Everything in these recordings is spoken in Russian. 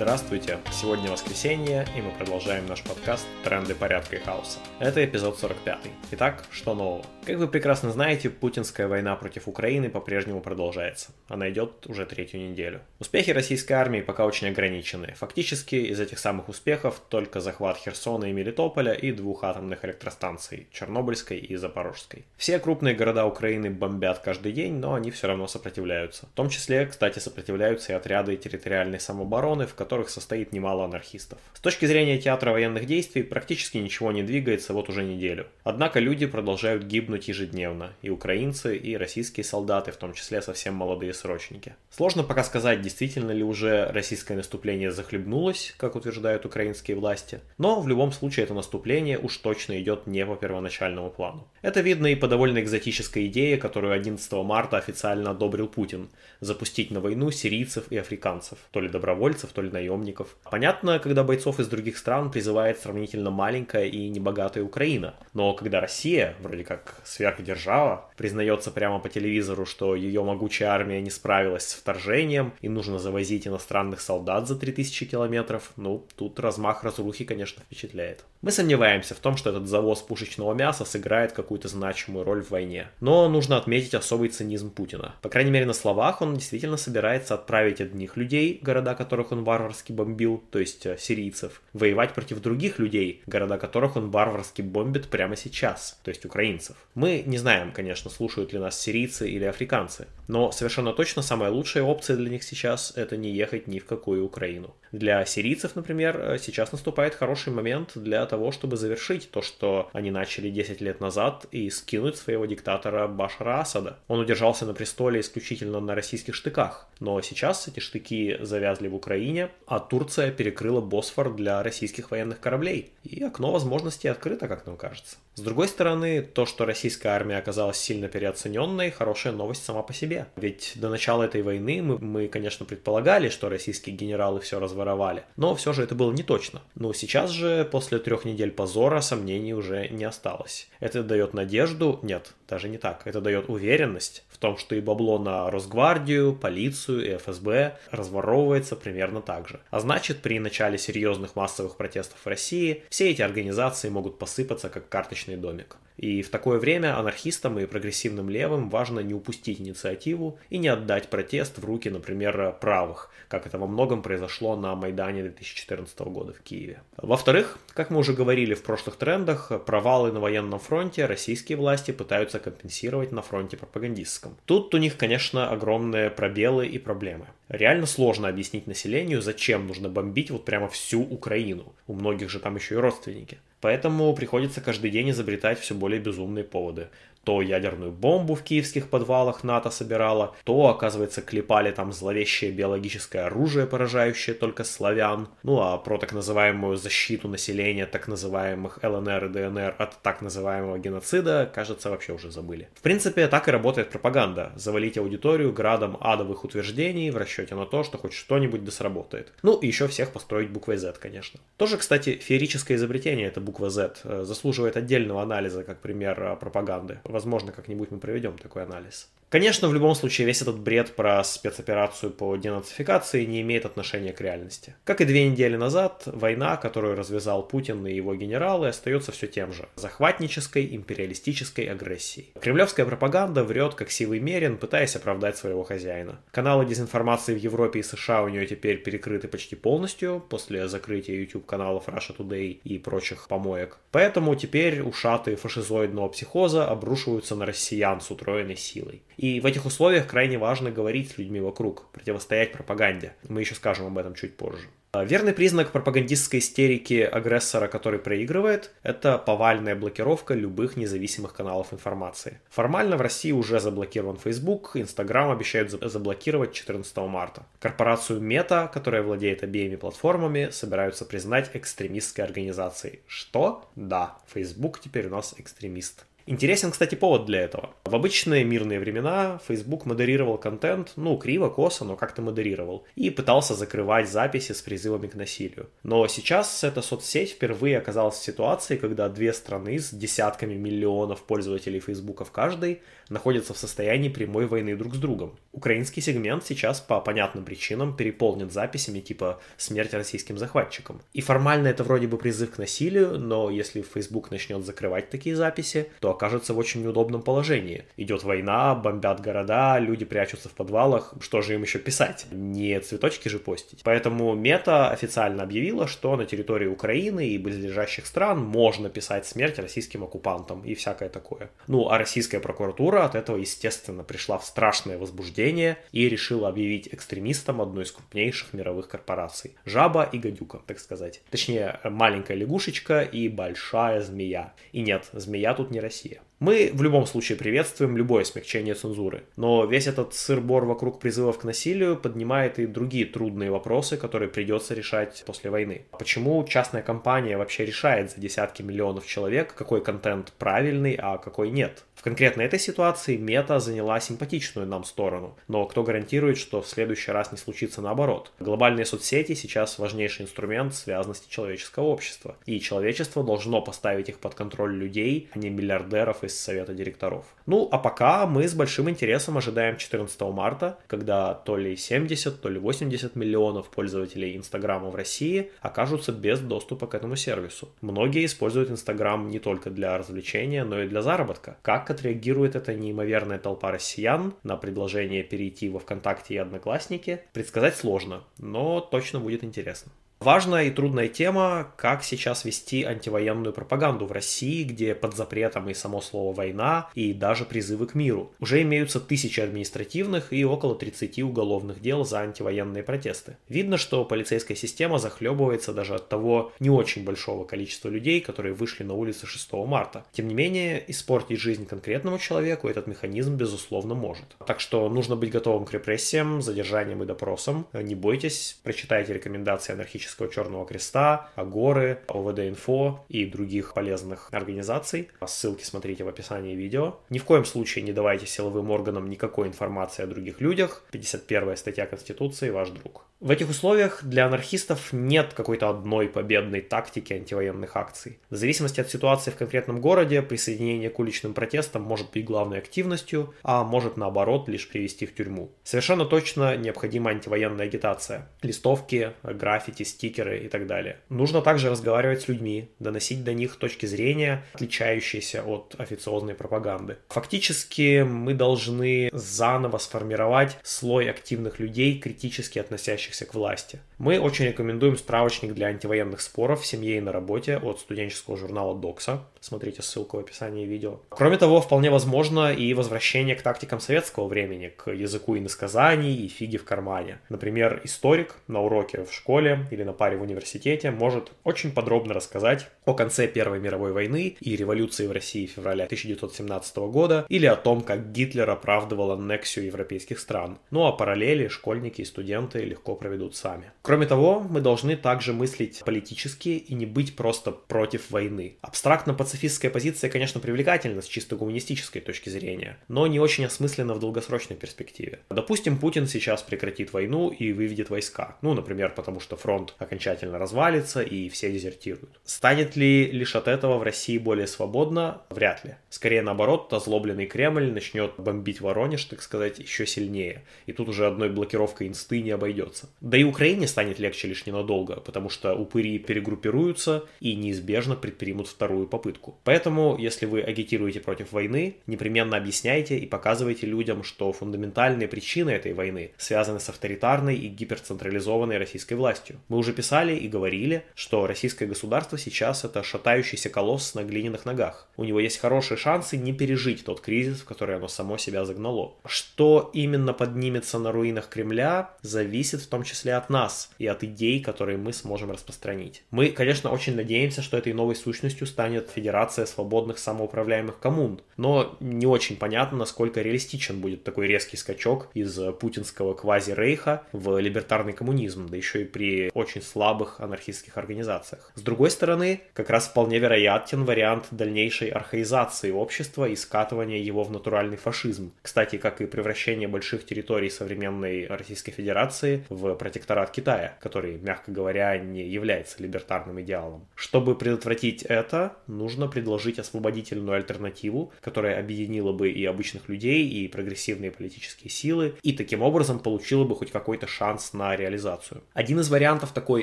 Здравствуйте! Сегодня воскресенье, и мы продолжаем наш подкаст «Тренды порядка и хаоса». Это эпизод 45. Итак, что нового? Как вы прекрасно знаете, путинская война против Украины по-прежнему продолжается. Она идет уже третью неделю. Успехи российской армии пока очень ограничены. Фактически из этих самых успехов только захват Херсона и Мелитополя и двух атомных электростанций – Чернобыльской и Запорожской. Все крупные города Украины бомбят каждый день, но они все равно сопротивляются. В том числе, кстати, сопротивляются и отряды территориальной самообороны, в которых состоит немало анархистов. С точки зрения театра военных действий практически ничего не двигается вот уже неделю. Однако люди продолжают гибнуть ежедневно, и украинцы, и российские солдаты, в том числе совсем молодые срочники. Сложно пока сказать, действительно ли уже российское наступление захлебнулось, как утверждают украинские власти, но в любом случае это наступление уж точно идет не по первоначальному плану. Это видно и по довольно экзотической идее, которую 11 марта официально одобрил Путин – запустить на войну сирийцев и африканцев, то ли добровольцев, то ли наемников. Понятно, когда бойцов из других стран призывает сравнительно маленькая и небогатая Украина. Но когда Россия, вроде как сверхдержава, признается прямо по телевизору, что ее могучая армия не справилась с вторжением и нужно завозить иностранных солдат за 3000 километров, ну, тут размах разрухи, конечно, впечатляет. Мы сомневаемся в том, что этот завоз пушечного мяса сыграет какую-то значимую роль в войне. Но нужно отметить особый цинизм Путина. По крайней мере, на словах он действительно собирается отправить одних людей, города которых он варварски варварски бомбил, то есть э, сирийцев, воевать против других людей, города которых он варварски бомбит прямо сейчас, то есть украинцев. Мы не знаем, конечно, слушают ли нас сирийцы или африканцы, но совершенно точно самая лучшая опция для них сейчас это не ехать ни в какую Украину. Для сирийцев, например, э, сейчас наступает хороший момент для того, чтобы завершить то, что они начали 10 лет назад и скинуть своего диктатора Башара Асада. Он удержался на престоле исключительно на российских штыках, но сейчас эти штыки завязли в Украине, а Турция перекрыла Босфор для российских военных кораблей. И окно возможностей открыто, как нам кажется. С другой стороны, то, что российская армия оказалась сильно переоцененной, хорошая новость сама по себе. Ведь до начала этой войны мы, мы конечно, предполагали, что российские генералы все разворовали, но все же это было не точно. Но сейчас же, после трех недель позора, сомнений уже не осталось. Это дает надежду, нет, даже не так, это дает уверенность в том, что и бабло на Росгвардию, полицию и ФСБ разворовывается примерно так же. А значит, при начале серьезных массовых протестов в России все эти организации могут посыпаться как карточный домик. И в такое время анархистам и прогрессивным левым важно не упустить инициативу и не отдать протест в руки, например, правых, как это во многом произошло на Майдане 2014 года в Киеве. Во-вторых, как мы уже говорили в прошлых трендах, провалы на военном фронте российские власти пытаются компенсировать на фронте пропагандистском. Тут у них, конечно, огромные пробелы и проблемы. Реально сложно объяснить населению, зачем нужно бомбить вот прямо всю Украину. У многих же там еще и родственники. Поэтому приходится каждый день изобретать все более безумные поводы то ядерную бомбу в киевских подвалах НАТО собирала, то, оказывается, клепали там зловещее биологическое оружие, поражающее только славян. Ну а про так называемую защиту населения так называемых ЛНР и ДНР от так называемого геноцида, кажется, вообще уже забыли. В принципе, так и работает пропаганда. Завалить аудиторию градом адовых утверждений в расчете на то, что хоть что-нибудь да сработает. Ну и еще всех построить буквой Z, конечно. Тоже, кстати, феерическое изобретение, эта буква Z, э, заслуживает отдельного анализа как пример э, пропаганды возможно, как-нибудь мы проведем такой анализ. Конечно, в любом случае, весь этот бред про спецоперацию по денацификации не имеет отношения к реальности. Как и две недели назад, война, которую развязал Путин и его генералы, остается все тем же – захватнической, империалистической агрессией. Кремлевская пропаганда врет, как сивый мерин, пытаясь оправдать своего хозяина. Каналы дезинформации в Европе и США у нее теперь перекрыты почти полностью после закрытия YouTube-каналов Russia Today и прочих помоек. Поэтому теперь ушаты фашизоидного психоза обрушиваются на россиян с утроенной силой. И в этих условиях крайне важно говорить с людьми вокруг, противостоять пропаганде. Мы еще скажем об этом чуть позже. А верный признак пропагандистской истерики агрессора, который проигрывает, это повальная блокировка любых независимых каналов информации. Формально в России уже заблокирован Facebook, Instagram обещают заблокировать 14 марта. Корпорацию Meta, которая владеет обеими платформами, собираются признать экстремистской организацией. Что? Да, Facebook теперь у нас экстремист. Интересен, кстати, повод для этого. В обычные мирные времена Facebook модерировал контент, ну, криво, косо, но как-то модерировал, и пытался закрывать записи с призывами к насилию. Но сейчас эта соцсеть впервые оказалась в ситуации, когда две страны с десятками миллионов пользователей Facebook в каждой находятся в состоянии прямой войны друг с другом. Украинский сегмент сейчас по понятным причинам переполнен записями типа «Смерть российским захватчикам». И формально это вроде бы призыв к насилию, но если Facebook начнет закрывать такие записи, то окажется в очень неудобном положении. Идет война, бомбят города, люди прячутся в подвалах, что же им еще писать? Не цветочки же постить. Поэтому Мета официально объявила, что на территории Украины и близлежащих стран можно писать смерть российским оккупантам и всякое такое. Ну, а российская прокуратура от этого, естественно, пришла в страшное возбуждение и решила объявить экстремистом одной из крупнейших мировых корпораций. Жаба и гадюка, так сказать. Точнее, маленькая лягушечка и большая змея. И нет, змея тут не Россия. you. Мы в любом случае приветствуем любое смягчение цензуры, но весь этот сыр-бор вокруг призывов к насилию поднимает и другие трудные вопросы, которые придется решать после войны. Почему частная компания вообще решает за десятки миллионов человек, какой контент правильный, а какой нет? В конкретно этой ситуации мета заняла симпатичную нам сторону, но кто гарантирует, что в следующий раз не случится наоборот? Глобальные соцсети сейчас важнейший инструмент связанности человеческого общества, и человечество должно поставить их под контроль людей, а не миллиардеров из совета директоров. Ну, а пока мы с большим интересом ожидаем 14 марта, когда то ли 70, то ли 80 миллионов пользователей Инстаграма в России окажутся без доступа к этому сервису. Многие используют Инстаграм не только для развлечения, но и для заработка. Как отреагирует эта неимоверная толпа россиян на предложение перейти во ВКонтакте и Одноклассники, предсказать сложно, но точно будет интересно. Важная и трудная тема, как сейчас вести антивоенную пропаганду в России, где под запретом и само слово «война», и даже призывы к миру. Уже имеются тысячи административных и около 30 уголовных дел за антивоенные протесты. Видно, что полицейская система захлебывается даже от того не очень большого количества людей, которые вышли на улицы 6 марта. Тем не менее, испортить жизнь конкретному человеку этот механизм безусловно может. Так что нужно быть готовым к репрессиям, задержаниям и допросам. Не бойтесь, прочитайте рекомендации анархических Политического Черного Креста, Агоры, ОВД-Инфо и других полезных организаций. Ссылки смотрите в описании видео. Ни в коем случае не давайте силовым органам никакой информации о других людях. 51 статья Конституции «Ваш друг». В этих условиях для анархистов нет какой-то одной победной тактики антивоенных акций. В зависимости от ситуации в конкретном городе, присоединение к уличным протестам может быть главной активностью, а может наоборот лишь привести в тюрьму. Совершенно точно необходима антивоенная агитация. Листовки, граффити, стикеры и так далее. Нужно также разговаривать с людьми, доносить до них точки зрения, отличающиеся от официозной пропаганды. Фактически мы должны заново сформировать слой активных людей, критически относящихся относящихся к власти. Мы очень рекомендуем справочник для антивоенных споров в семье и на работе от студенческого журнала Докса. Смотрите ссылку в описании видео. Кроме того, вполне возможно и возвращение к тактикам советского времени, к языку иносказаний и фиги в кармане. Например, историк на уроке в школе или на паре в университете может очень подробно рассказать о конце Первой мировой войны и революции в России февраля 1917 года или о том, как Гитлер оправдывал аннексию европейских стран. Ну а параллели школьники и студенты легко проведут сами. Кроме того, мы должны также мыслить политически и не быть просто против войны. Абстрактно-пацифистская позиция, конечно, привлекательна с чисто гуманистической точки зрения, но не очень осмысленно в долгосрочной перспективе. Допустим, Путин сейчас прекратит войну и выведет войска. Ну, например, потому что фронт окончательно развалится и все дезертируют. Станет ли лишь от этого в России более свободно? Вряд ли. Скорее наоборот, озлобленный Кремль начнет бомбить Воронеж, так сказать, еще сильнее. И тут уже одной блокировкой инсты не обойдется. Да и Украине станет легче лишь ненадолго, потому что упыри перегруппируются и неизбежно предпримут вторую попытку. Поэтому, если вы агитируете против войны, непременно объясняйте и показывайте людям, что фундаментальные причины этой войны связаны с авторитарной и гиперцентрализованной российской властью. Мы уже писали и говорили, что российское государство сейчас это шатающийся колосс на глиняных ногах. У него есть хорошие шансы не пережить тот кризис, в который оно само себя загнало. Что именно поднимется на руинах Кремля, зависит в том том числе от нас и от идей, которые мы сможем распространить. Мы, конечно, очень надеемся, что этой новой сущностью станет Федерация свободных самоуправляемых коммун, но не очень понятно, насколько реалистичен будет такой резкий скачок из путинского квази-рейха в либертарный коммунизм, да еще и при очень слабых анархистских организациях. С другой стороны, как раз вполне вероятен вариант дальнейшей архаизации общества и скатывания его в натуральный фашизм. Кстати, как и превращение больших территорий современной Российской Федерации в протекторат Китая, который, мягко говоря, не является либертарным идеалом. Чтобы предотвратить это, нужно предложить освободительную альтернативу, которая объединила бы и обычных людей, и прогрессивные политические силы, и таким образом получила бы хоть какой-то шанс на реализацию. Один из вариантов такой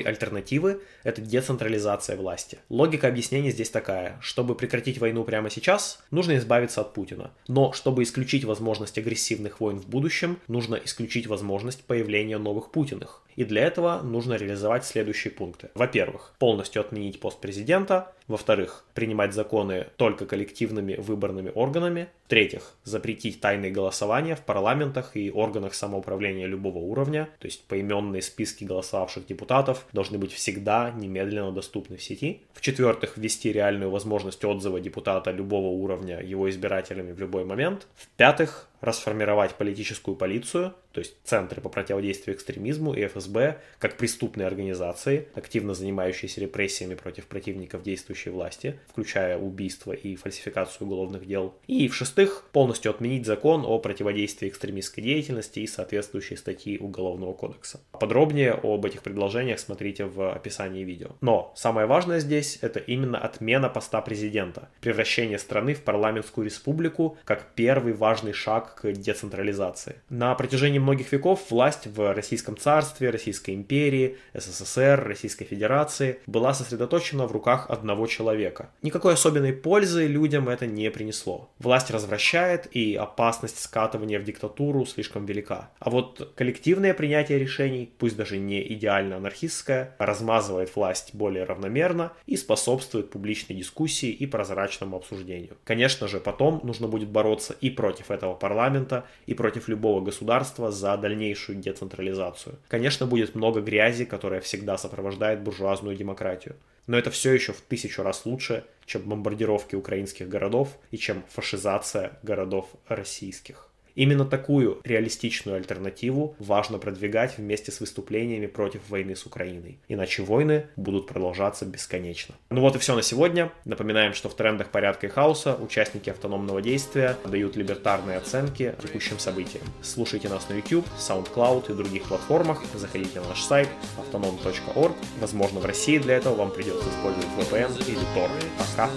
альтернативы – это децентрализация власти. Логика объяснения здесь такая. Чтобы прекратить войну прямо сейчас, нужно избавиться от Путина. Но чтобы исключить возможность агрессивных войн в будущем, нужно исключить возможность появления новых Путиных. И для этого нужно реализовать следующие пункты. Во-первых, полностью отменить пост президента. Во-вторых, принимать законы только коллективными выборными органами. В-третьих, запретить тайные голосования в парламентах и органах самоуправления любого уровня. То есть поименные списки голосовавших депутатов должны быть всегда немедленно доступны в сети. В-четвертых, ввести реальную возможность отзыва депутата любого уровня его избирателями в любой момент. В-пятых, расформировать политическую полицию, то есть центры по противодействию экстремизму и ФСБ, как преступные организации, активно занимающиеся репрессиями против противников действующей власти, включая убийства и фальсификацию уголовных дел. И, в-шестых, полностью отменить закон о противодействии экстремистской деятельности и соответствующие статьи Уголовного кодекса. Подробнее об этих предложениях смотрите в описании видео. Но самое важное здесь это именно отмена поста президента, превращение страны в парламентскую республику как первый важный шаг к децентрализации. На протяжении многих веков власть в Российском царстве, Российской империи, СССР, Российской Федерации была сосредоточена в руках одного человека. Никакой особенной пользы людям это не принесло. Власть развращает, и опасность скатывания в диктатуру слишком велика. А вот коллективное принятие решений, пусть даже не идеально анархистское, размазывает власть более равномерно и способствует публичной дискуссии и прозрачному обсуждению. Конечно же, потом нужно будет бороться и против этого парламента, и против любого государства за дальнейшую децентрализацию. Конечно, будет много грязи, которая всегда сопровождает буржуазную демократию. Но это все еще в тысячу раз лучше, чем бомбардировки украинских городов и чем фашизация городов российских. Именно такую реалистичную альтернативу важно продвигать вместе с выступлениями против войны с Украиной. Иначе войны будут продолжаться бесконечно. Ну вот и все на сегодня. Напоминаем, что в трендах порядка и хаоса участники автономного действия дают либертарные оценки текущим событиям. Слушайте нас на YouTube, SoundCloud и других платформах. Заходите на наш сайт autonom.org. Возможно, в России для этого вам придется использовать VPN или Tor. Пока!